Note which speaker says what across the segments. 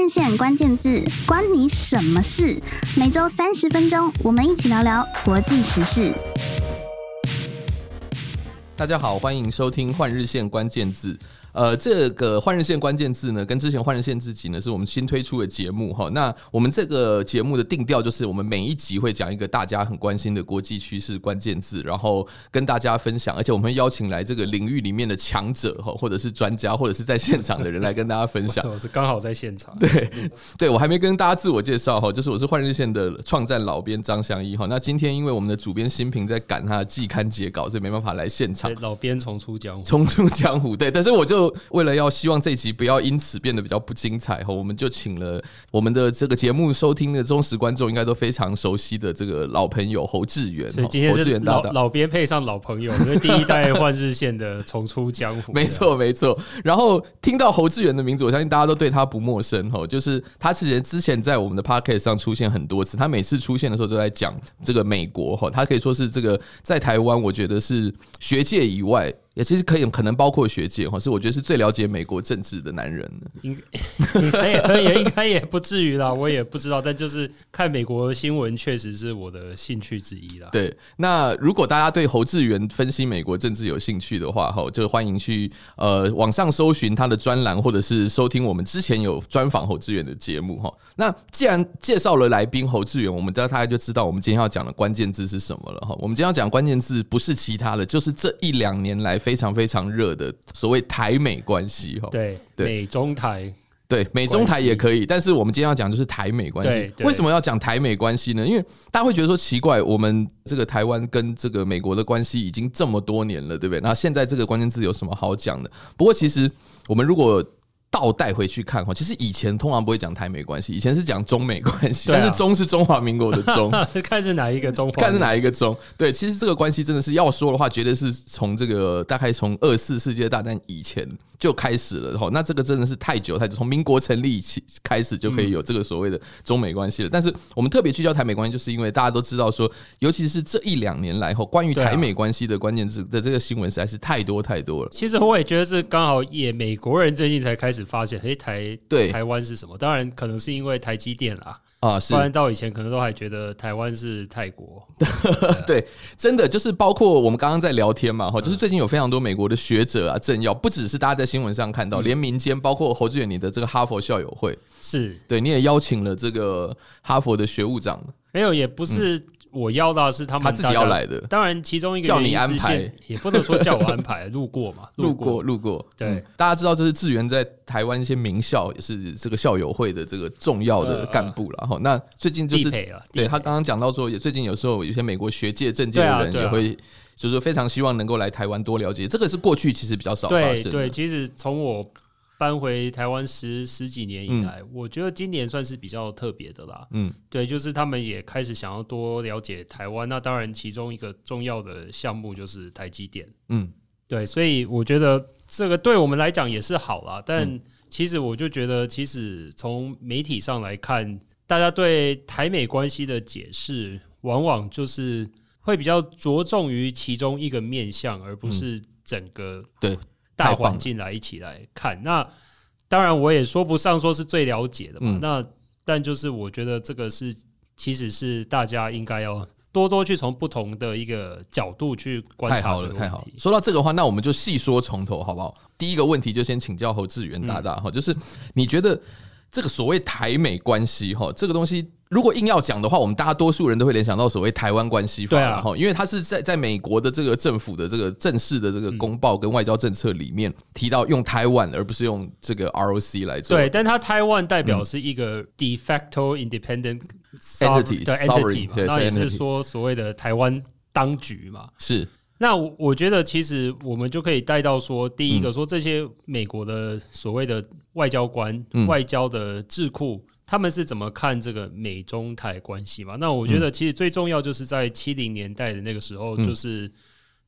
Speaker 1: 日线关键字，关你什么事？每周三十分钟，我们一起聊聊国际时事。
Speaker 2: 大家好，欢迎收听换日线关键字。呃，这个换日线关键字呢，跟之前换日线自己呢，是我们新推出的节目哈。那我们这个节目的定调就是，我们每一集会讲一个大家很关心的国际趋势关键字，然后跟大家分享。而且我们会邀请来这个领域里面的强者哈，或者是专家，或者是在现场的人来跟大家分享。
Speaker 3: 我是刚好在现场。
Speaker 2: 对，对我还没跟大家自我介绍哈，就是我是换日线的创战老编张相一哈。那今天因为我们的主编新平在赶他的季刊截稿，所以没办法来现场。
Speaker 3: 老编重出江湖，
Speaker 2: 重出江湖。对，但是我就。为了要希望这一集不要因此变得比较不精彩哈，我们就请了我们的这个节目收听的忠实观众应该都非常熟悉的这个老朋友侯志远。
Speaker 3: 所以今天是老老编配上老朋友，因为第一代换日线的重出江湖。
Speaker 2: 没错没错。然后听到侯志远的名字，我相信大家都对他不陌生哈，就是他其实之前在我们的 podcast 上出现很多次，他每次出现的时候都在讲这个美国哈，他可以说是这个在台湾，我觉得是学界以外。也其实可以，可能包括学界哈，是我觉得是最了解美国政治的男人。
Speaker 3: 应该 也也应该也不至于啦，我也不知道。但就是看美国新闻，确实是我的兴趣之一啦。
Speaker 2: 对，那如果大家对侯志远分析美国政治有兴趣的话，哈，就欢迎去呃网上搜寻他的专栏，或者是收听我们之前有专访侯志远的节目哈。那既然介绍了来宾侯志远，我们大家就知道我们今天要讲的关键字是什么了哈。我们今天要讲关键字不是其他的，就是这一两年来。非常非常热的所谓台美关系哈，
Speaker 3: 对对，美中台
Speaker 2: 对美中台也可以，但是我们今天要讲就是台美关系。为什么要讲台美关系呢？因为大家会觉得说奇怪，我们这个台湾跟这个美国的关系已经这么多年了，对不对？那现在这个关键字有什么好讲的？不过其实我们如果倒带回去看哈，其实以前通常不会讲台美关系，以前是讲中美关系，但是中是中华民国的中，
Speaker 3: 看是哪一个中，
Speaker 2: 看是哪一个中。对，其实这个关系真的是要说的话，绝对是从这个大概从二次世界大战以前。就开始了哈，那这个真的是太久太久，从民国成立起开始就可以有这个所谓的中美关系了。但是我们特别聚焦台美关系，就是因为大家都知道说，尤其是这一两年来后，关于台美关系的关键字的这个新闻实在是太多太多了。
Speaker 3: 其实我也觉得是刚好也美国人最近才开始发现，诶，台对台湾是什么？当然可能是因为台积电啦。啊，是，不然到以前可能都还觉得台湾是泰国。
Speaker 2: 对，真的就是包括我们刚刚在聊天嘛，哈，就是最近有非常多美国的学者啊、政要，不只是大家在新闻上看到，连民间，包括侯志远你的这个哈佛校友会，
Speaker 3: 是
Speaker 2: 对，你也邀请了这个哈佛的学务长，
Speaker 3: 没有，也不是。我要到是他们
Speaker 2: 他自己要来的，
Speaker 3: 当然其中一个
Speaker 2: 叫你安排，
Speaker 3: 也不能说叫我安排，路过嘛，
Speaker 2: 路过路过。对、嗯，大家知道这是志源在台湾一些名校也是这个校友会的这个重要的干部了哈、呃。那最近就是对他刚刚讲到说，也最近有时候有些美国学界政界的人也会就是非常希望能够来台湾多了解，这个是过去其实比较少发生的。
Speaker 3: 对对，其实从我。搬回台湾十十几年以来，我觉得今年算是比较特别的啦。嗯，对，就是他们也开始想要多了解台湾。那当然，其中一个重要的项目就是台积电。嗯，对，所以我觉得这个对我们来讲也是好啦。但其实我就觉得，其实从媒体上来看，大家对台美关系的解释，往往就是会比较着重于其中一个面向，而不是整个对。大环境来一起来看，那当然我也说不上说是最了解的嘛。嗯、那但就是我觉得这个是其实是大家应该要多多去从不同的一个角度去观察。太好了，太好了。
Speaker 2: 说到这个话，那我们就细说从头好不好？第一个问题就先请教侯志远大大哈，嗯、就是你觉得这个所谓台美关系哈，这个东西。如果硬要讲的话，我们大多数人都会联想到所谓台湾关系法，然后因为它是在在美国的这个政府的这个正式的这个公报跟外交政策里面提到用台湾，而不是用这个 ROC 来做。
Speaker 3: 对，但它台湾代表是一个 de facto independent entity 的 entity 嘛，那也是说所谓的台湾当局嘛。
Speaker 2: 是。
Speaker 3: 那我觉得其实我们就可以带到说，第一个说这些美国的所谓的外交官、外交的智库。他们是怎么看这个美中台关系嘛？那我觉得其实最重要就是在七零年代的那个时候，就是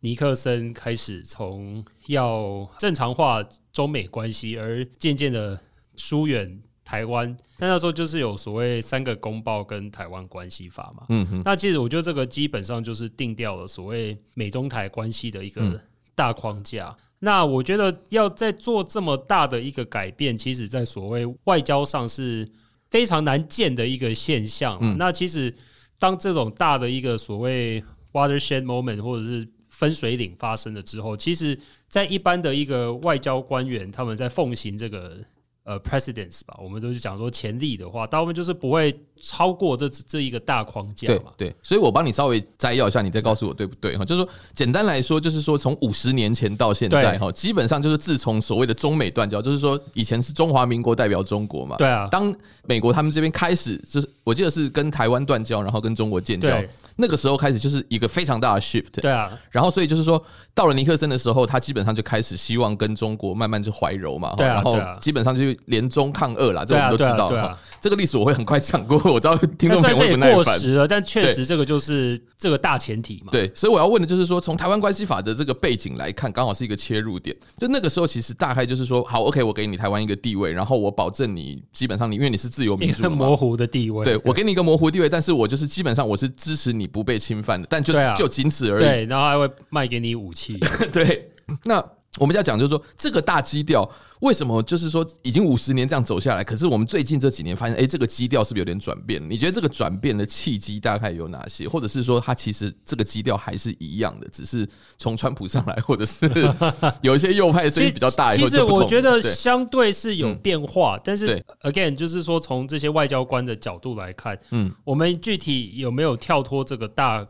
Speaker 3: 尼克森开始从要正常化中美关系，而渐渐的疏远台湾。那那时候就是有所谓三个公报跟台湾关系法嘛。嗯哼。那其实我觉得这个基本上就是定掉了所谓美中台关系的一个大框架。那我觉得要在做这么大的一个改变，其实在所谓外交上是非常难见的一个现象。嗯、那其实当这种大的一个所谓 watershed moment 或者是分水岭发生了之后，其实，在一般的一个外交官员，他们在奉行这个。呃，precedence 吧，我们都是讲说潜力的话，大部分就是不会超过这这一个大框架嘛。
Speaker 2: 对，对，所以我帮你稍微摘要一下，你再告诉我对不对哈？就是说，简单来说，就是说从五十年前到现在哈，基本上就是自从所谓的中美断交，就是说以前是中华民国代表中国嘛。
Speaker 3: 对啊。
Speaker 2: 当美国他们这边开始，就是我记得是跟台湾断交，然后跟中国建交，那个时候开始就是一个非常大的 shift。
Speaker 3: 对啊。
Speaker 2: 然后所以就是说，到了尼克森的时候，他基本上就开始希望跟中国慢慢就怀柔嘛。
Speaker 3: 对啊。
Speaker 2: 然后基本上就。联中抗俄啦，这个我们都知道。这个历史我会很快讲过，我知道听众朋友会不耐烦。
Speaker 3: 过时了，但确实这个就是这个大前提嘛。
Speaker 2: 对，所以我要问的就是说，从台湾关系法的这个背景来看，刚好是一个切入点。就那个时候，其实大概就是说，好，OK，我给你台湾一个地位，然后我保证你基本上你因为你是自由民主，
Speaker 3: 模糊的地位。
Speaker 2: 对，我给你一个模糊地位，但是我就是基本上我是支持你不被侵犯的，但就就仅此而已。
Speaker 3: 对，然后还会卖给你武器。
Speaker 2: 对，那。我们要讲就是说，这个大基调为什么就是说已经五十年这样走下来，可是我们最近这几年发现，哎，这个基调是不是有点转变？你觉得这个转变的契机大概有哪些？或者是说，它其实这个基调还是一样的，只是从川普上来，或者是 有一些右派声音比较大。
Speaker 3: 其实我觉得相对是有变化，但是 again 就是说，从这些外交官的角度来看，嗯，我们具体有没有跳脱这个大？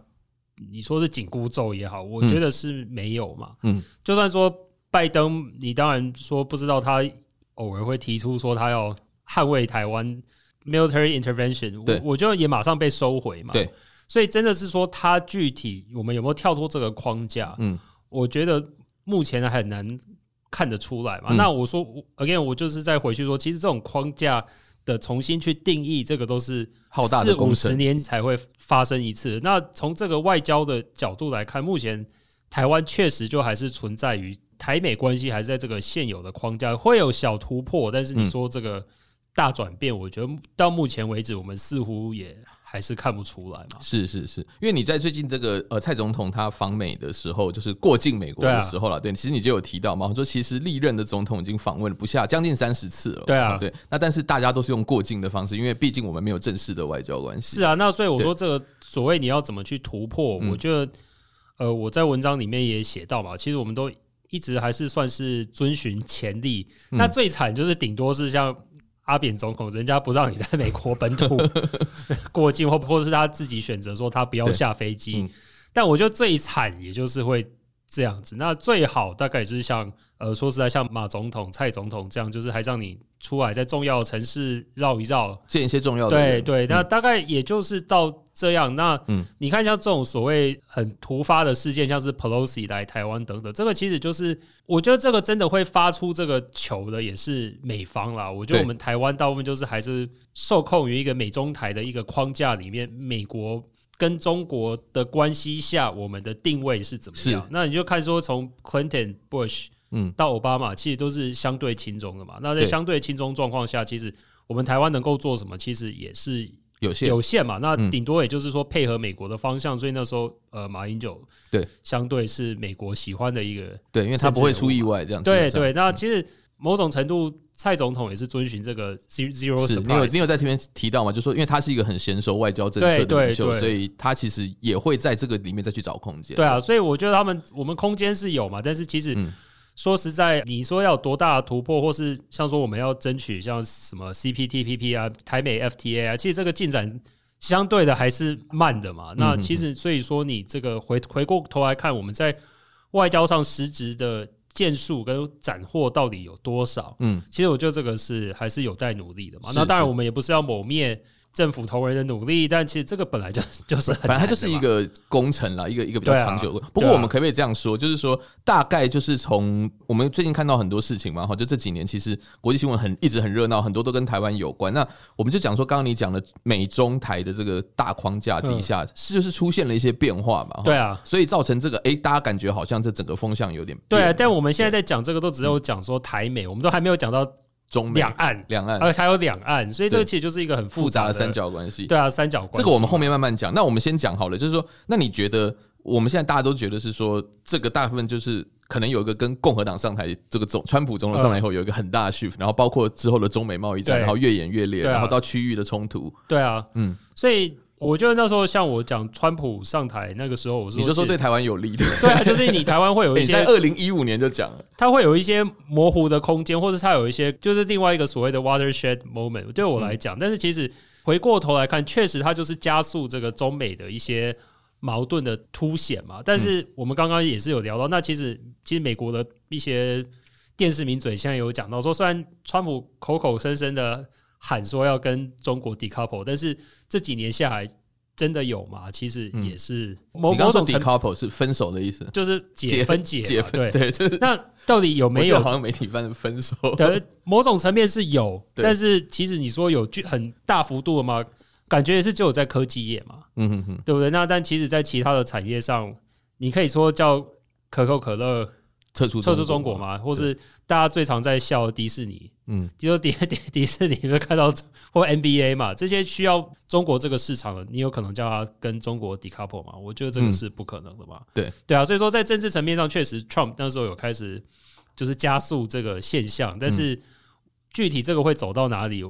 Speaker 3: 你说是紧箍咒也好，我觉得是没有嘛。嗯，就算说。拜登，你当然说不知道，他偶尔会提出说他要捍卫台湾 military intervention，我我觉得也马上被收回嘛。
Speaker 2: 对，
Speaker 3: 所以真的是说他具体我们有没有跳脱这个框架？嗯，我觉得目前很难看得出来嘛。嗯、那我说 again，我就是再回去说，其实这种框架的重新去定义，这个都是
Speaker 2: 浩大的工程，
Speaker 3: 四五十年才会发生一次。那从这个外交的角度来看，目前台湾确实就还是存在于。台美关系还是在这个现有的框架，会有小突破，但是你说这个大转变，我觉得到目前为止，我们似乎也还是看不出来嘛。
Speaker 2: 是是是，因为你在最近这个呃蔡总统他访美的时候，就是过境美国的时候了，对，其实你就有提到嘛，说其实历任的总统已经访问了不下将近三十次了，
Speaker 3: 对啊，
Speaker 2: 对，那但是大家都是用过境的方式，因为毕竟我们没有正式的外交关系。
Speaker 3: 是啊，那所以我说这个所谓你要怎么去突破，我觉得呃我在文章里面也写到嘛，其实我们都。一直还是算是遵循前例，嗯、那最惨就是顶多是像阿扁总统，人家不让你在美国本土 过境，或或是他自己选择说他不要下飞机。嗯、但我觉得最惨也就是会这样子。那最好大概也就是像呃，说实在，像马总统、蔡总统这样，就是还让你。出来在重要的城市绕一绕，
Speaker 2: 见一些重要的
Speaker 3: 对对，那大概也就是到这样。那嗯，你看像这种所谓很突发的事件，像是 Pelosi 来台湾等等，这个其实就是我觉得这个真的会发出这个球的也是美方啦。我觉得我们台湾大部分就是还是受控于一个美中台的一个框架里面，美国跟中国的关系下，我们的定位是怎么样？那你就看说从 Clinton Bush。嗯，到奥巴马其实都是相对轻中的嘛。那在相对轻中状况下，其实我们台湾能够做什么，其实也是有限有限嘛。那顶多也就是说配合美国的方向。所以那时候，呃，马英九对相对是美国喜欢的一个
Speaker 2: 对，因为他不会出意外这样。
Speaker 3: 对对，那其实某种程度，蔡总统也是遵循这个 zero surprise。
Speaker 2: 你有你有在前面提到吗？就说因为他是一个很娴熟外交政策的领袖，所以他其实也会在这个里面再去找空间。
Speaker 3: 对啊，所以我觉得他们我们空间是有嘛，但是其实。说实在，你说要有多大的突破，或是像说我们要争取像什么 CPTPP 啊、台美 FTA 啊，其实这个进展相对的还是慢的嘛。那其实所以说，你这个回回过头来看，我们在外交上实质的件数跟斩获到底有多少？嗯，其实我觉得这个是还是有待努力的嘛。那当然，我们也不是要抹灭。政府同仁的努力，但其实这个本来就 就是很，
Speaker 2: 本来它就是一个工程啦，一个一个比较长久的。不过我们可不可以这样说，就是说大概就是从我们最近看到很多事情嘛，哈，就这几年其实国际新闻很一直很热闹，很多都跟台湾有关。那我们就讲说，刚刚你讲的美中台的这个大框架底下，是就是出现了一些变化嘛？
Speaker 3: 对啊，
Speaker 2: 所以造成这个哎，大家感觉好像这整个风向有点变。
Speaker 3: 对啊，但我们现在在讲这个，都只有讲说台美，我们都还没有讲到。
Speaker 2: 中
Speaker 3: 两岸，
Speaker 2: 两岸，
Speaker 3: 而且还有两岸，所以这个其实就是一个很复杂的，
Speaker 2: 复杂的三角关系。
Speaker 3: 对啊，三角关系。
Speaker 2: 这个我们后面慢慢讲。那我们先讲好了，就是说，那你觉得我们现在大家都觉得是说，这个大部分就是可能有一个跟共和党上台这个总川普总统上来以后有一个很大的 shift，然后包括之后的中美贸易战，然后越演越烈，然后到区域的冲突。
Speaker 3: 对啊，嗯，所以。我觉得那时候像我讲川普上台那个时候，我是
Speaker 2: 你就说对台湾有利的，
Speaker 3: 对啊，就是你台湾会有一 些
Speaker 2: 在二零一五年就讲了，
Speaker 3: 它会有一些模糊的空间，或者它有一些就是另外一个所谓的 watershed moment。对我来讲，但是其实回过头来看，确实它就是加速这个中美的一些矛盾的凸显嘛。但是我们刚刚也是有聊到，那其实其实美国的一些电视名嘴现在有讲到说，虽然川普口口声声的。喊说要跟中国 decouple，但是这几年下来真的有吗？其实也是某某种
Speaker 2: decouple 是分手的意思，
Speaker 3: 就是解分解
Speaker 2: 解分。对，就是
Speaker 3: 那到底有没有？
Speaker 2: 好像媒体翻的分手。
Speaker 3: 对，某种层面是有，但是其实你说有巨很大幅度的吗？感觉也是只有在科技业嘛，嗯哼哼，对不对？那但其实，在其他的产业上，你可以说叫可口可乐。
Speaker 2: 撤出
Speaker 3: 撤出中国嘛，或是大家最常在笑的迪士尼，嗯，就说迪 迪迪士尼会看到 或 NBA 嘛，这些需要中国这个市场的，你有可能叫他跟中国 decouple 嘛？我觉得这个是不可能的嘛。
Speaker 2: 对。
Speaker 3: 对啊，所以说在政治层面上，确实 Trump 那时候有开始就是加速这个现象，但是具体这个会走到哪里，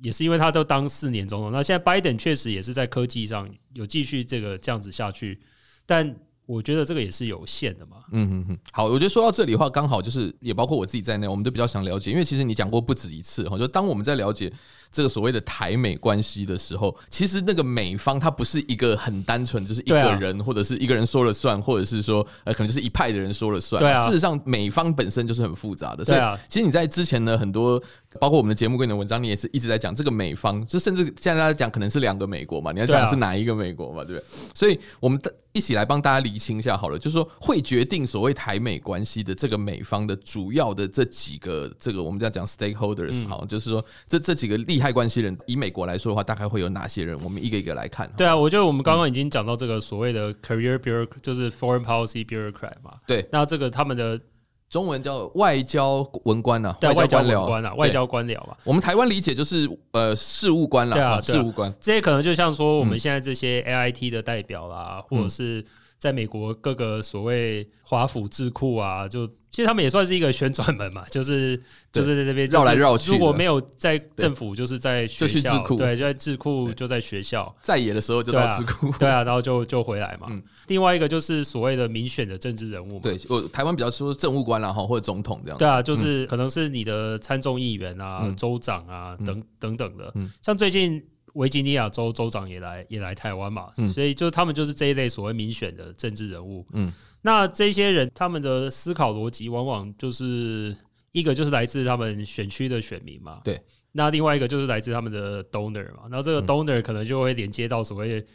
Speaker 3: 也是因为他都当四年总统，那现在 Biden 确实也是在科技上有继续这个这样子下去，但。我觉得这个也是有限的嘛。
Speaker 2: 嗯嗯嗯。好，我觉得说到这里的话，刚好就是也包括我自己在内，我们都比较想了解，因为其实你讲过不止一次哈，就当我们在了解这个所谓的台美关系的时候，其实那个美方它不是一个很单纯，就是一个人或者是一个人说了算，或者是说呃可能就是一派的人说了算。对啊。事实上，美方本身就是很复杂的。所以。其实你在之前呢，很多包括我们的节目跟你的文章，你也是一直在讲这个美方，就甚至现在大家讲可能是两个美国嘛，你要讲是哪一个美国嘛，对不对？所以我们的。一起来帮大家厘清一下好了，就是说会决定所谓台美关系的这个美方的主要的这几个这个我们这样讲 stakeholders 好，就是说这这几个利害关系人，以美国来说的话，大概会有哪些人？我们一个一个来看。
Speaker 3: 对啊，我觉得我们刚刚已经讲到这个所谓的 career bureaucrat，就是 foreign policy bureaucrat 嘛。
Speaker 2: 对，
Speaker 3: 那这个他们的。
Speaker 2: 中文叫外交文官呐，
Speaker 3: 外交官僚啊，外交官僚嘛。
Speaker 2: 我们台湾理解就是呃事务官啦，啊，事务官。
Speaker 3: 这些可能就像说我们现在这些 AIT 的代表啦，或者是。在美国各个所谓华府智库啊，就其实他们也算是一个旋转门嘛，就是就是在这边
Speaker 2: 绕来绕去。
Speaker 3: 如果没有在政府，就是在学校，对，就在智库，就在学校。
Speaker 2: 在野的时候就到智库，
Speaker 3: 对啊，然后就就回来嘛。另外一个就是所谓的民选的政治人物嘛，
Speaker 2: 对，我台湾比较说政务官啦哈，或者总统这样。
Speaker 3: 对啊，就是可能是你的参众议员啊、州长啊等等等的，像最近。维吉尼亚州州长也来也来台湾嘛，嗯、所以就他们就是这一类所谓民选的政治人物。嗯，那这些人他们的思考逻辑往往就是一个就是来自他们选区的选民嘛，
Speaker 2: 对。
Speaker 3: 那另外一个就是来自他们的 donor 嘛，然后这个 donor 可能就会连接到所谓。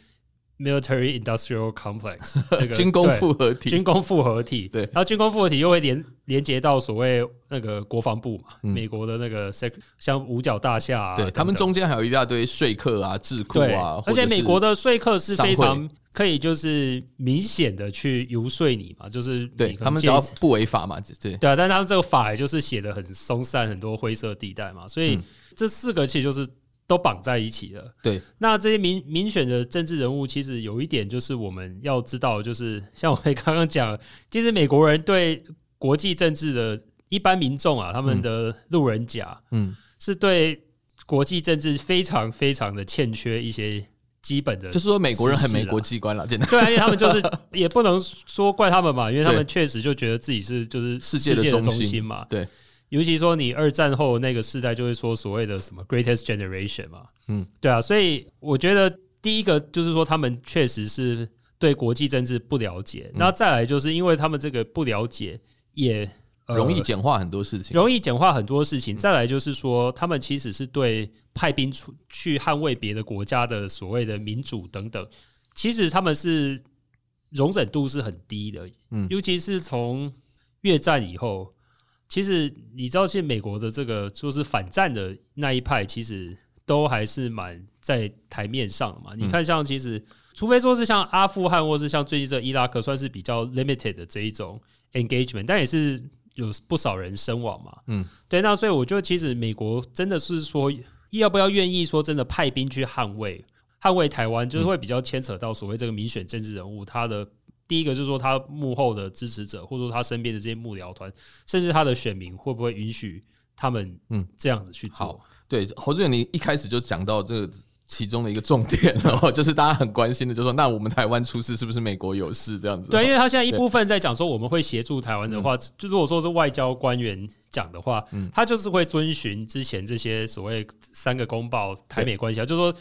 Speaker 3: Military Industrial Complex，这个
Speaker 2: 军工复合体，
Speaker 3: 军工复合体，
Speaker 2: 对，
Speaker 3: 然后军工复合体又会连连接到所谓那个国防部嘛，美国的那个像五角大厦啊，
Speaker 2: 对，他们中间还有一大堆说客啊、智库啊，
Speaker 3: 而且美国的说客是非常可以就是明显的去游说你嘛，就是
Speaker 2: 对他们只要不违法嘛，对。
Speaker 3: 对啊，但他们这个法也就是写的很松散，很多灰色地带嘛，所以这四个其实就是。都绑在一起了。
Speaker 2: 对，
Speaker 3: 那这些民民选的政治人物，其实有一点就是我们要知道，就是像我们刚刚讲，其实美国人对国际政治的一般民众啊，他们的路人甲，嗯，是对国际政治非常非常的欠缺一些基本的，
Speaker 2: 就是说美国人很没国际观了，真的。
Speaker 3: 对啊，因为他们就是 也不能说怪他们嘛，因为他们确实就觉得自己是就是世界的中心嘛，
Speaker 2: 对。
Speaker 3: 尤其说你二战后那个世代，就会说所谓的什么 Greatest Generation 嘛，嗯，对啊，所以我觉得第一个就是说他们确实是对国际政治不了解，那再来就是因为他们这个不了解，也
Speaker 2: 容易简化很多事情，
Speaker 3: 容易简化很多事情。再来就是说，他们其实是对派兵出去捍卫别的国家的所谓的民主等等，其实他们是容忍度是很低的，嗯，尤其是从越战以后。其实你知道，现在美国的这个就是反战的那一派，其实都还是蛮在台面上的嘛。你看，像其实，除非说是像阿富汗，或是像最近这伊拉克，算是比较 limited 的这一种 engagement，但也是有不少人身亡嘛。嗯，对。那所以我觉得，其实美国真的是说，要不要愿意说真的派兵去捍卫捍卫台湾，就是会比较牵扯到所谓这个民选政治人物他的。第一个就是说他幕后的支持者，或者说他身边的这些幕僚团，甚至他的选民会不会允许他们嗯这样子去做？
Speaker 2: 好，对侯志远，你一开始就讲到这个。其中的一个重点，然后就是大家很关心的，就是说，那我们台湾出事是不是美国有事这样子？
Speaker 3: 对，因为他现在一部分在讲说我们会协助台湾的话，就如果说是外交官员讲的话，他就是会遵循之前这些所谓三个公报台美关系啊，就是说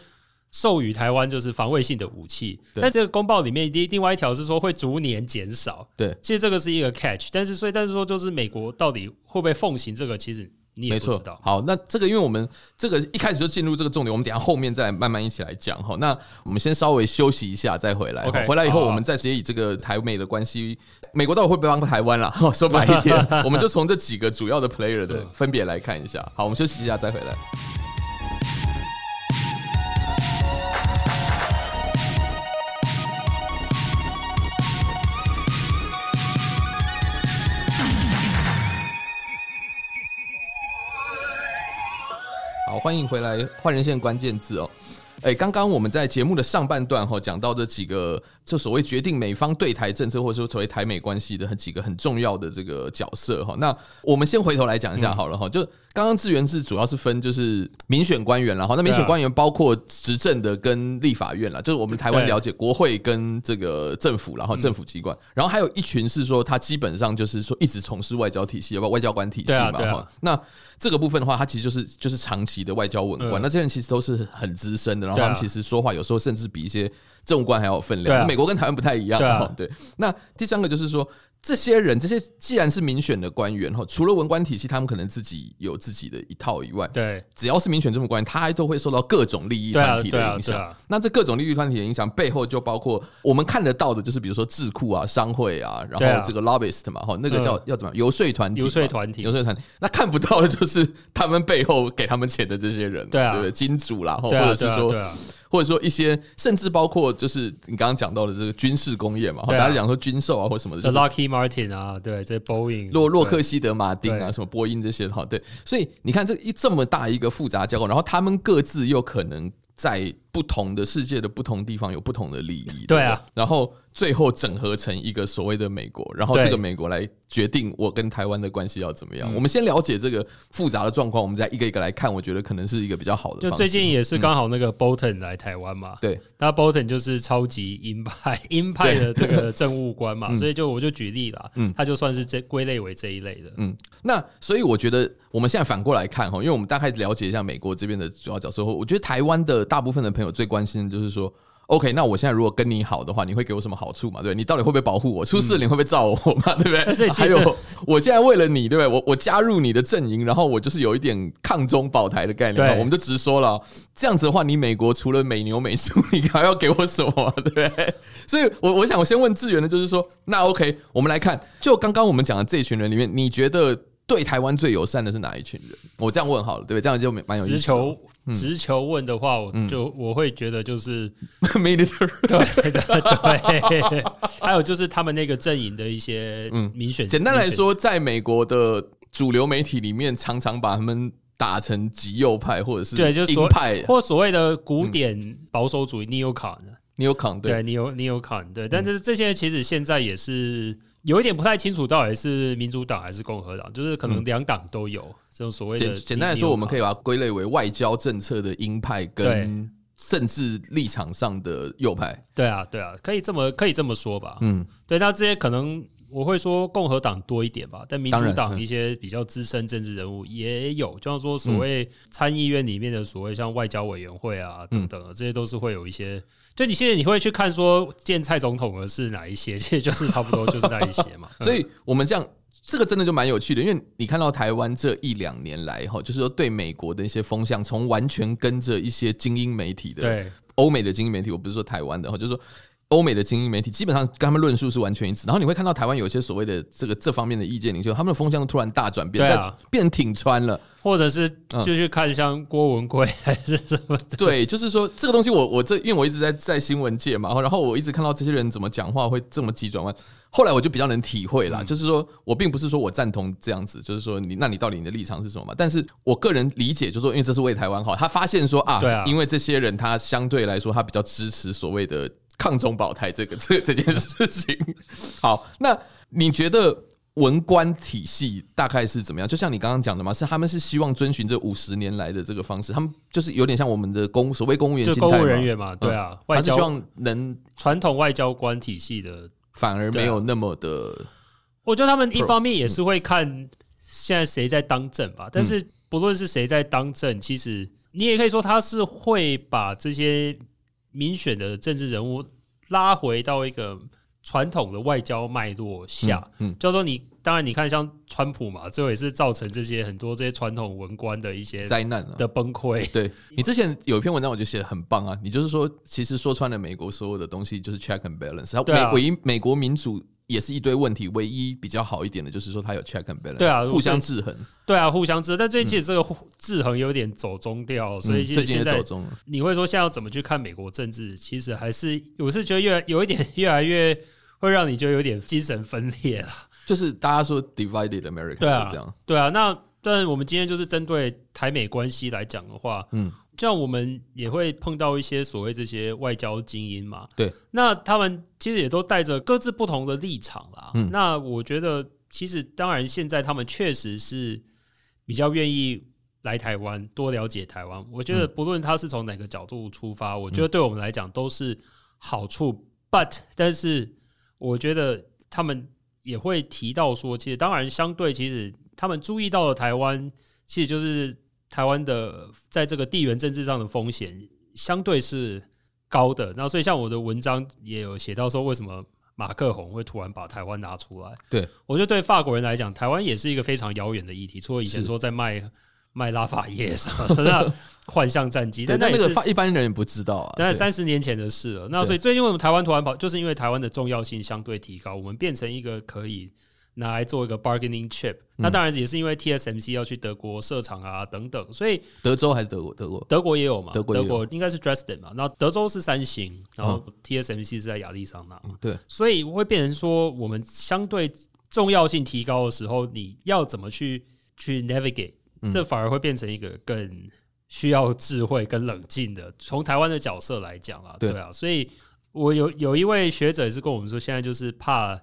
Speaker 3: 授予台湾就是防卫性的武器，但这个公报里面另另外一条是说会逐年减少。
Speaker 2: 对，
Speaker 3: 其实这个是一个 catch，但是所以但是说就是美国到底会不会奉行这个，其实。没错，
Speaker 2: 好，那这个因为我们这个一开始就进入这个重点，我们等下后面再来慢慢一起来讲哈。那我们先稍微休息一下再回来，okay, 回来以后我们再直接以这个台美的关系，美国到底会不会帮台湾啦？说白一点，我们就从这几个主要的 player 的 分别来看一下。好，我们休息一下再回来。欢迎回来，换人线关键字哦。哎，刚刚我们在节目的上半段哈讲到这几个，就所谓决定美方对台政策，或者说所谓台美关系的几个很重要的这个角色哈。那我们先回头来讲一下好了哈。就刚刚志源是主要是分就是民选官员了哈。那民选官员包括执政的跟立法院了，就是我们台湾了解国会跟这个政府，然后政府机关，然后还有一群是说他基本上就是说一直从事外交体系，要不外交官体系嘛哈。那这个部分的话，他其实就是就是长期的外交文官，那这些人其实都是很资深的，然后他们其实说话有时候甚至比一些政务官还要有分量。美国跟台湾不太一样，对。那第三个就是说。这些人，这些既然是民选的官员哈，除了文官体系，他们可能自己有自己的一套以外，对，只要是民选政府官员，他还都会受到各种利益团体的影响。那这各种利益团体的影响背后，就包括我们看得到的，就是比如说智库啊、商会啊，然后这个 lobbyist 嘛，哈，那个叫要怎么游说团体？游说团体，游说团体。那看不到的就是他们背后给他们钱的这些人，对啊？金主啦，或者是说。或者说一些，甚至包括就是你刚刚讲到的这个军事工业嘛，大家讲说军售啊或什么的，
Speaker 3: 就是，Lockheed Martin 啊，对，这 Boeing、
Speaker 2: 洛洛克希德马丁啊，什么波音这些哈，对，所以你看这一这么大一个复杂架构，然后他们各自又可能在不同的世界的不同地方有不同的利益，对啊，然后。最后整合成一个所谓的美国，然后这个美国来决定我跟台湾的关系要怎么样。我们先了解这个复杂的状况，我们再一个一个来看。我觉得可能是一个比较好的。
Speaker 3: 就最近也是刚好那个 Bolton 来台湾嘛，对，那 Bolton 就是超级鹰派鹰派的这个政务官嘛，所以就我就举例了，嗯，他就算是这归类为这一类的，嗯。
Speaker 2: 那所以我觉得我们现在反过来看哈，因为我们大概了解一下美国这边的主要角色后，我觉得台湾的大部分的朋友最关心的就是说。OK，那我现在如果跟你好的话，你会给我什么好处嘛？对，你到底会不会保护我？出事了你会不会罩我嘛？对不对？嗯、还有，我现在为了你，对不对？我我加入你的阵营，然后我就是有一点抗中保台的概念嘛。我们就直说了，这样子的话，你美国除了美牛美猪，你还要给我什么？对不对？所以，我我想我先问志源的，就是说，那 OK，我们来看，就刚刚我们讲的这一群人里面，你觉得对台湾最友善的是哪一群人？我这样问好了，对不对？这样就蛮有意思。
Speaker 3: 直球直球问的话，我就我会觉得就是
Speaker 2: military
Speaker 3: 对对对，还有就是他们那个阵营的一些民选。
Speaker 2: 简单来说，在美国的主流媒体里面，常常把他们打成极右派，或者是对，就是鹰派，
Speaker 3: 或所谓的古典保守主义 neocon，neocon
Speaker 2: 对
Speaker 3: neo neocon 对，但是这些其实现在也是。有一点不太清楚，到底是民主党还是共和党，就是可能两党都有这种所谓的。
Speaker 2: 简单来说，我们可以把它归类为外交政策的鹰派跟政治立场上的右派。
Speaker 3: 对啊，对啊，可以这么可以这么说吧。嗯，对，那这些可能我会说共和党多一点吧，但民主党一些比较资深政治人物也有，就像说所谓参议院里面的所谓像外交委员会啊等等，这些都是会有一些。就你现在你会去看说见蔡总统的是哪一些，其实就是差不多就是那一些嘛。
Speaker 2: 所以我们这样，这个真的就蛮有趣的，因为你看到台湾这一两年来哈，就是说对美国的一些风向，从完全跟着一些精英媒体的，对欧美的精英媒体，我不是说台湾的哈，就是说。欧美的精英媒体基本上跟他们论述是完全一致，然后你会看到台湾有一些所谓的这个这方面的意见领袖，他们的风向突然大转变，在变挺穿了，
Speaker 3: 或者是就去看像郭文贵还是什么？
Speaker 2: 对，就是说这个东西我我这因为我一直在在新闻界嘛，然后我一直看到这些人怎么讲话会这么急转弯，后来我就比较能体会啦，就是说我并不是说我赞同这样子，就是说你那你到底你的立场是什么嘛？但是我个人理解就是说，因为这是为台湾好，他发现说啊，对啊，因为这些人他相对来说他比较支持所谓的。抗中保台这个这 这件事情。好，那你觉得？文官体系大概是怎么样？就像你刚刚讲的嘛，是他们是希望遵循这五十年来的这个方式，他们就是有点像我们的公所谓公务员心态，
Speaker 3: 公务人员嘛，对啊，
Speaker 2: 他是希望能
Speaker 3: 传统外交官体系的，
Speaker 2: 反而没有那么的。
Speaker 3: 我觉得他们一方面也是会看现在谁在当政吧，但是不论是谁在当政，其实你也可以说他是会把这些民选的政治人物拉回到一个。传统的外交脉络下，嗯，就是说你当然你看像川普嘛，最后也是造成这些很多这些传统文官的一些灾难的崩溃。
Speaker 2: 对，你之前有一篇文章，我就写的很棒啊，你就是说，其实说穿了，美国所有的东西就是 check and balance，然后美唯一美国民主也是一堆问题，唯一比较好一点的就是说它有 check and balance，对啊，互相制衡，
Speaker 3: 对啊，互相制衡。但最近这个制衡有点走中调，所以最近走中。你会说现在要怎么去看美国政治？其实还是我是觉得越来有一点越来越。会让你就有点精神分裂了，
Speaker 2: 就是大家说 divided America，对啊，这样，
Speaker 3: 对啊。那但我们今天就是针对台美关系来讲的话，嗯，这样我们也会碰到一些所谓这些外交精英嘛，
Speaker 2: 对。
Speaker 3: 那他们其实也都带着各自不同的立场啦。嗯，那我觉得其实当然现在他们确实是比较愿意来台湾多了解台湾。我觉得不论他是从哪个角度出发，我觉得对我们来讲都是好处。But 但是。我觉得他们也会提到说，其实当然相对，其实他们注意到了台湾，其实就是台湾的在这个地缘政治上的风险相对是高的。那所以像我的文章也有写到说，为什么马克宏会突然把台湾拿出来？
Speaker 2: 对，
Speaker 3: 我觉得对法国人来讲，台湾也是一个非常遥远的议题。除了以前说在卖。卖拉法叶什么的 那幻象战机，但那
Speaker 2: 个一般人也不知道啊。
Speaker 3: 但是三十年前的事了。那所以最近为什么台湾突然跑，就是因为台湾的重要性相对提高，我们变成一个可以拿来做一个 bargaining chip。那当然也是因为 TSMC 要去德国设厂啊等等，所以
Speaker 2: 德州还是德国？德国
Speaker 3: 德国也有嘛？德国德国应该是 Dresden 嘛？然后德州是三星，然后 TSMC 是在亚利桑那。
Speaker 2: 对，
Speaker 3: 所以会变成说，我们相对重要性提高的时候，你要怎么去去 navigate？这反而会变成一个更需要智慧跟冷静的，从台湾的角色来讲啊，对啊，所以我有有一位学者也是跟我们说，现在就是怕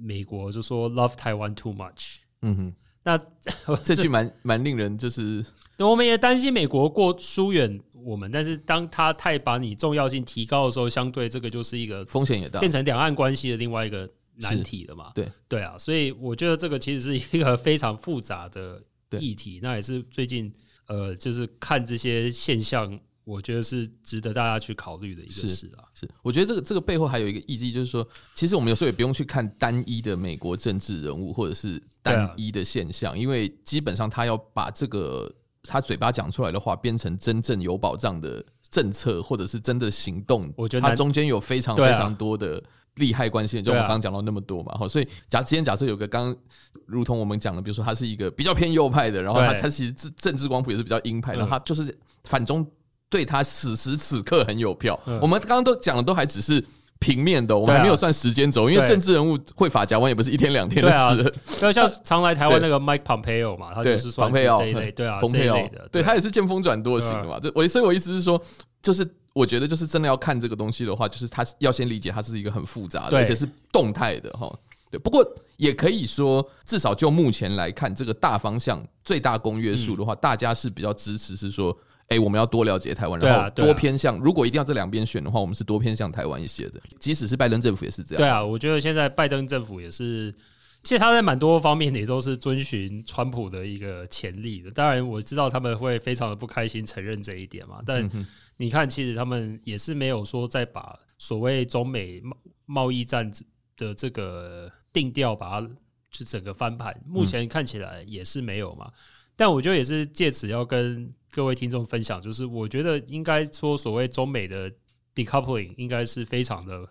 Speaker 3: 美国就说 love Taiwan too much，嗯哼，那
Speaker 2: 这句蛮蛮令人就是，
Speaker 3: 我们也担心美国过疏远我们，但是当他太把你重要性提高的时候，相对这个就是一个
Speaker 2: 风险也大，
Speaker 3: 变成两岸关系的另外一个难题了嘛，
Speaker 2: 对。
Speaker 3: 对啊，所以我觉得这个其实是一个非常复杂的。议题，那也是最近呃，就是看这些现象，我觉得是值得大家去考虑的一个事啊。
Speaker 2: 是，我觉得这个这个背后还有一个意义，就是说，其实我们有时候也不用去看单一的美国政治人物或者是单一的现象，因为基本上他要把这个他嘴巴讲出来的话变成真正有保障的政策，或者是真的行动，我觉得他中间有非常非常多的。利害关系，就我们刚刚讲到那么多嘛，哈，所以假今天假设有个刚，如同我们讲的，比如说他是一个比较偏右派的，然后他他其实政政治光谱也是比较鹰派，然后他就是反中对他此时此刻很有票。我们刚刚都讲的都还只是平面的，我们还没有算时间轴，因为政治人物会法夹弯也不是一天两天的事。
Speaker 3: 对，像常来台湾 那个 Mike Pompeo 嘛，他就是算是这一类，对啊，这一类的，
Speaker 2: 对他也是见风转舵型的嘛。就我所以，我意思是说，就是。我觉得就是真的要看这个东西的话，就是他要先理解它是一个很复杂的，而且是动态的哈。对，不过也可以说，至少就目前来看，这个大方向最大公约数的话，大家是比较支持，是说，哎，我们要多了解台湾，然后多偏向。如果一定要这两边选的话，我们是多偏向台湾一些的。即使是拜登政府也是这样。
Speaker 3: 对啊，我觉得现在拜登政府也是，其实他在蛮多方面也都是遵循川普的一个潜力的。当然，我知道他们会非常的不开心承认这一点嘛，但。你看，其实他们也是没有说再把所谓中美贸贸易战的这个定调，把它就整个翻盘。目前看起来也是没有嘛。但我觉得也是借此要跟各位听众分享，就是我觉得应该说所谓中美的 decoupling 应该是非常的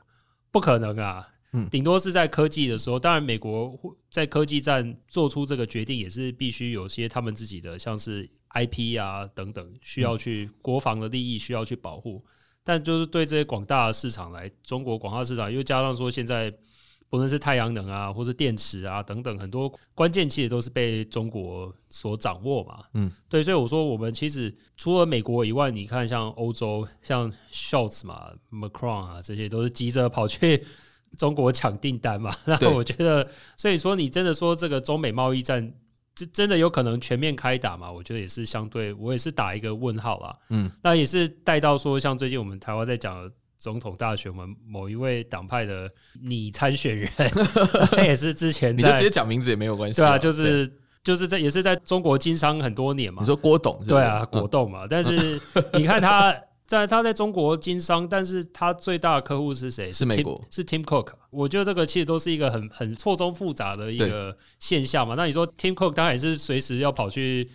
Speaker 3: 不可能啊。嗯，顶多是在科技的时候，当然美国在科技战做出这个决定，也是必须有些他们自己的，像是 IP 啊等等，需要去国防的利益需要去保护。但就是对这些广大的市场来，中国广大市场又加上说现在不论是太阳能啊，或是电池啊等等，很多关键其实都是被中国所掌握嘛。嗯，对，所以我说我们其实除了美国以外，你看像欧洲，像 Scholz 嘛、Macron 啊，这些都是急着跑去 中国抢订单嘛。那我觉得，所以说你真的说这个中美贸易战，真真的有可能全面开打嘛？我觉得也是相对，我也是打一个问号啦。嗯，那也是带到说，像最近我们台湾在讲的。总统大选，我们某一位党派的拟参选人，他也是之前
Speaker 2: 你就直接讲名字也没有关系，
Speaker 3: 对啊，就是就是在也是在中国经商很多年嘛。
Speaker 2: 你说郭董，
Speaker 3: 对啊，果冻嘛。但是 你看他在他在中国经商，但是他最大的客户是谁？
Speaker 2: 是美国，
Speaker 3: 是 Tim Cook。我觉得这个其实都是一个很很错综复杂的一个现象嘛。那你说 Tim Cook 当然也是随时要跑去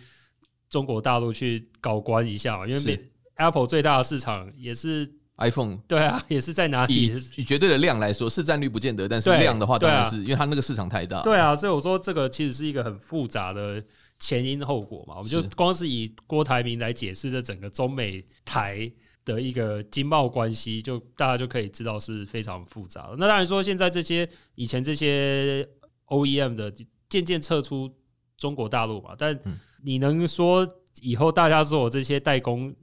Speaker 3: 中国大陆去搞官一下嘛，因为 Apple 最大的市场也是。
Speaker 2: iPhone
Speaker 3: 对啊，也是在哪里？以
Speaker 2: 绝对的量来说，市占率不见得，但是量的话，当然是因为它那个市场太大。
Speaker 3: 对啊，所以我说这个其实是一个很复杂的前因后果嘛。我们就光是以郭台铭来解释这整个中美台的一个经贸关系，就大家就可以知道是非常复杂的。那当然说，现在这些以前这些 OEM 的渐渐撤出中国大陆嘛，但你能说以后大家做这些代工？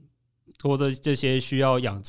Speaker 3: 或者这些需要仰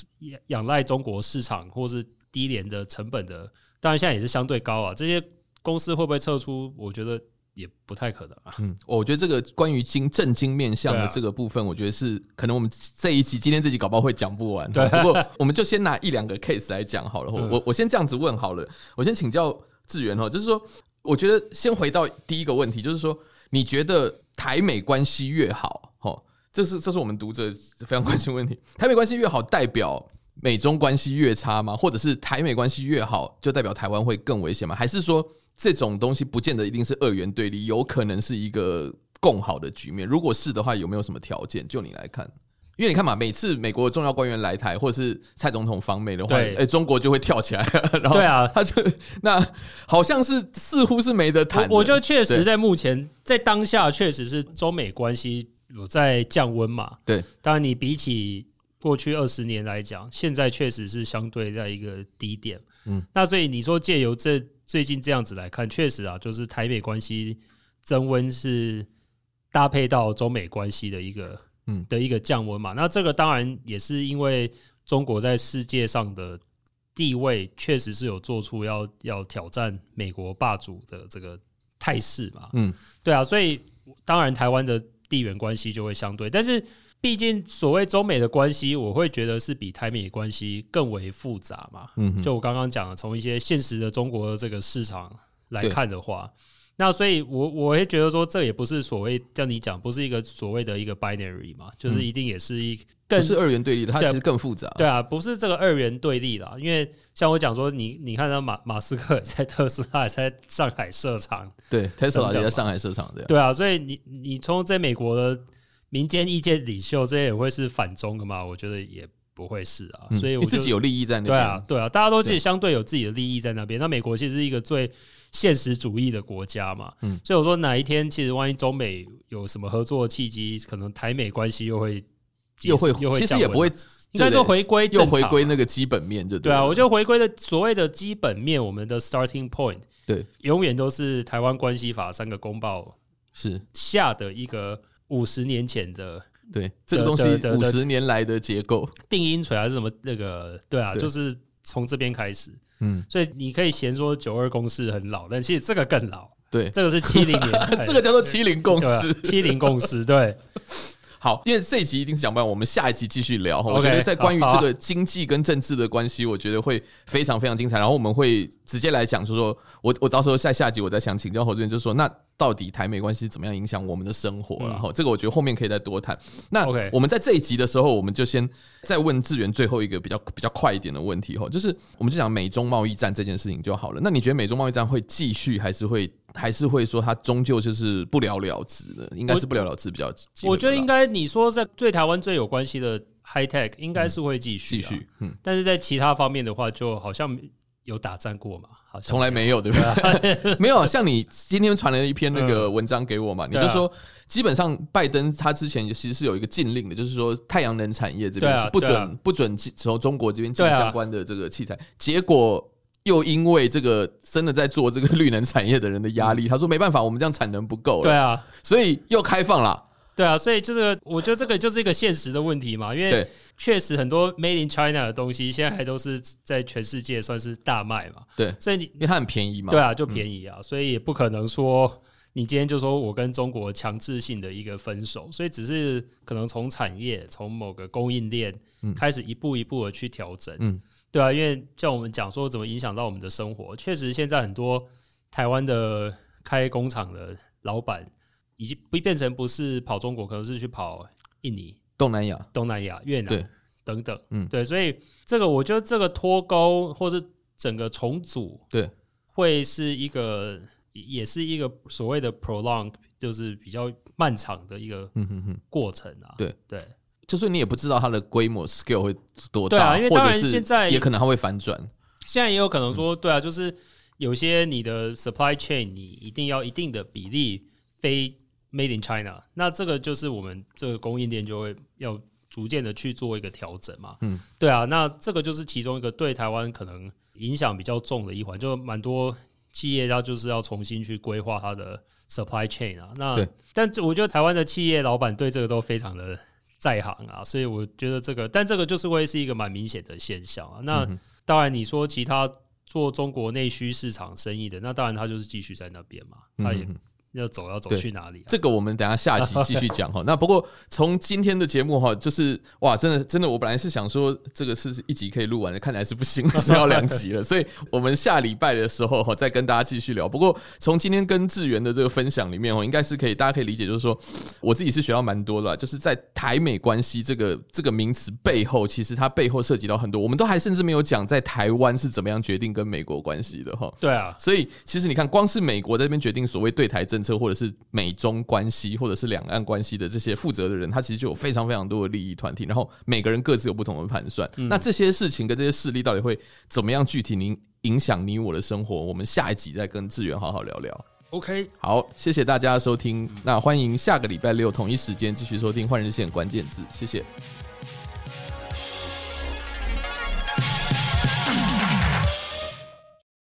Speaker 3: 仰赖中国市场或是低廉的成本的，当然现在也是相对高啊。这些公司会不会撤出？我觉得也不太可能啊。
Speaker 2: 嗯，我觉得这个关于经正经面向的这个部分，我觉得是可能我们这一期今天这集搞不好会讲不完。对，不过我们就先拿一两个 case 来讲好了。我我先这样子问好了，我先请教志远哈，就是说，我觉得先回到第一个问题，就是说，你觉得台美关系越好，哈？这是这是我们读者非常关心的问题。台美关系越好，代表美中关系越差吗？或者是台美关系越好，就代表台湾会更危险吗？还是说这种东西不见得一定是二元对立，有可能是一个共好的局面？如果是的话，有没有什么条件？就你来看，因为你看嘛，每次美国的重要官员来台，或者是蔡总统访美的话，哎，中国就会跳起来，然后对啊，他就那好像是似乎是没得谈。
Speaker 3: 我就确实在目前在当下，确实是中美关系。有在降温嘛？
Speaker 2: 对，
Speaker 3: 当然你比起过去二十年来讲，现在确实是相对在一个低点。嗯，那所以你说借由这最近这样子来看，确实啊，就是台美关系增温是搭配到中美关系的一个嗯的一个降温嘛。那这个当然也是因为中国在世界上的地位确实是有做出要要挑战美国霸主的这个态势嘛。嗯，对啊，所以当然台湾的。地缘关系就会相对，但是毕竟所谓中美的关系，我会觉得是比台美关系更为复杂嘛。嗯，就我刚刚讲的，从一些现实的中国的这个市场来看的话，那所以我我会觉得说，这也不是所谓像你讲，不是一个所谓的一个 binary 嘛，就是一定也是一更
Speaker 2: 是二元对立的，它其实更复杂。
Speaker 3: 对啊，不是这个二元对立啦，因为像我讲说，你你看到马马斯克在特斯拉也在上海设厂，
Speaker 2: 对，特斯拉也在上海设厂，的，
Speaker 3: 对啊，所以你你从在美国的民间意见领袖这些也会是反中的嘛？我觉得也不会是啊，所以我
Speaker 2: 自己有利益在那边，
Speaker 3: 对啊，对啊，大家都自己相对有自己的利益在那边。那美国其实是一个最现实主义的国家嘛，嗯，所以我说哪一天其实万一中美有什么合作的契机，可能台美关系又会
Speaker 2: 又会又会其实也不会，
Speaker 3: 应该说回归
Speaker 2: 又回归那个基本面就对，
Speaker 3: 对啊，我觉得回归的所谓的基本面，我们的 starting point
Speaker 2: 对，
Speaker 3: 永远都是台湾关系法三个公报
Speaker 2: 是。
Speaker 3: 下的一个五十年前的
Speaker 2: 对这个东西五十年来的结构。
Speaker 3: 定音锤还是什么那个对啊，就是从这边开始。嗯，所以你可以嫌说九二共识很老，但其实这个更老。
Speaker 2: 对，
Speaker 3: 这个是七零年，
Speaker 2: 这个叫做七零共识，
Speaker 3: 七零共识。对，
Speaker 2: 好，因为这一集一定是讲不完，我们下一集继续聊。我觉得在关于这个经济跟政治的关系，我觉得会非常非常精彩。然后我们会直接来讲，说说我我到时候在下集我再想请教侯志远，就是说那。到底台美关系怎么样影响我们的生活？然后这个我觉得后面可以再多谈。那我们在这一集的时候，我们就先再问志远最后一个比较比较快一点的问题哈，就是我们就讲美中贸易战这件事情就好了。那你觉得美中贸易战会继续，还是会还是会说它终究就是不了了之的？应该是不了了之比较。
Speaker 3: 我觉得应该你说在对台湾最有关系的 high tech 应该是会继续继续，嗯，但是在其他方面的话，就好像。有打战过嘛？好像
Speaker 2: 从来没有，对不对？没有。像你今天传了一篇那个文章给我嘛，你就说基本上拜登他之前其实是有一个禁令的，就是说太阳能产业这边是不准不准从中国这边进相关的这个器材。结果又因为这个真的在做这个绿能产业的人的压力，他说没办法，我们这样产能不够了。
Speaker 3: 对啊，
Speaker 2: 所以又开放了。
Speaker 3: 对啊，所以就是我觉得这个就是一个现实的问题嘛，因为确实很多 Made in China 的东西现在还都是在全世界算是大卖嘛。
Speaker 2: 对，
Speaker 3: 所以你
Speaker 2: 因为它很便宜嘛。
Speaker 3: 对啊，就便宜啊，嗯、所以也不可能说你今天就说我跟中国强制性的一个分手，所以只是可能从产业从某个供应链开始一步一步的去调整。嗯，对啊，因为像我们讲说怎么影响到我们的生活，确实现在很多台湾的开工厂的老板。已经不变成不是跑中国，可能是去跑印尼、
Speaker 2: 东南亚、
Speaker 3: 东南亚、越南等等。嗯，对，所以这个我觉得这个脱钩或是整个重组，对，会是一个也是一个所谓的 prolong，就是比较漫长的一个过程啊。
Speaker 2: 对
Speaker 3: 对，
Speaker 2: 就是你也不知道它的规模 scale 会多大，
Speaker 3: 对啊，因为当然现在
Speaker 2: 也可能它会反转。
Speaker 3: 现在也有可能说，对啊，就是有些你的 supply chain 你一定要一定的比例非。Made in China，那这个就是我们这个供应链就会要逐渐的去做一个调整嘛。嗯，对啊，那这个就是其中一个对台湾可能影响比较重的一环，就蛮多企业要就是要重新去规划它的 supply chain 啊。那对但我觉得台湾的企业老板对这个都非常的在行啊，所以我觉得这个，但这个就是会是一个蛮明显的现象啊。那当然你说其他做中国内需市场生意的，那当然他就是继续在那边嘛，他也。要走要走去哪里啊？
Speaker 2: 这个我们等下下集继续讲哈。那不过从今天的节目哈，就是哇，真的真的，我本来是想说这个是一集可以录完的，看来是不行，是要两集了。所以我们下礼拜的时候哈，再跟大家继续聊。不过从今天跟志源的这个分享里面哦，应该是可以，大家可以理解，就是说我自己是学到蛮多的，就是在台美关系这个这个名词背后，其实它背后涉及到很多，我们都还甚至没有讲在台湾是怎么样决定跟美国关系的哈。
Speaker 3: 对啊，
Speaker 2: 所以其实你看，光是美国在这边决定所谓对台政策，或者是美中关系，或者是两岸关系的这些负责的人，他其实就有非常非常多的利益团体，然后每个人各自有不同的盘算。那这些事情跟这些势力到底会怎么样具体影影响你我的生活？我们下一集再跟志源好好聊聊。
Speaker 3: OK，
Speaker 2: 好，谢谢大家的收听。那欢迎下个礼拜六同一时间继续收听《换日线关键字》，谢谢。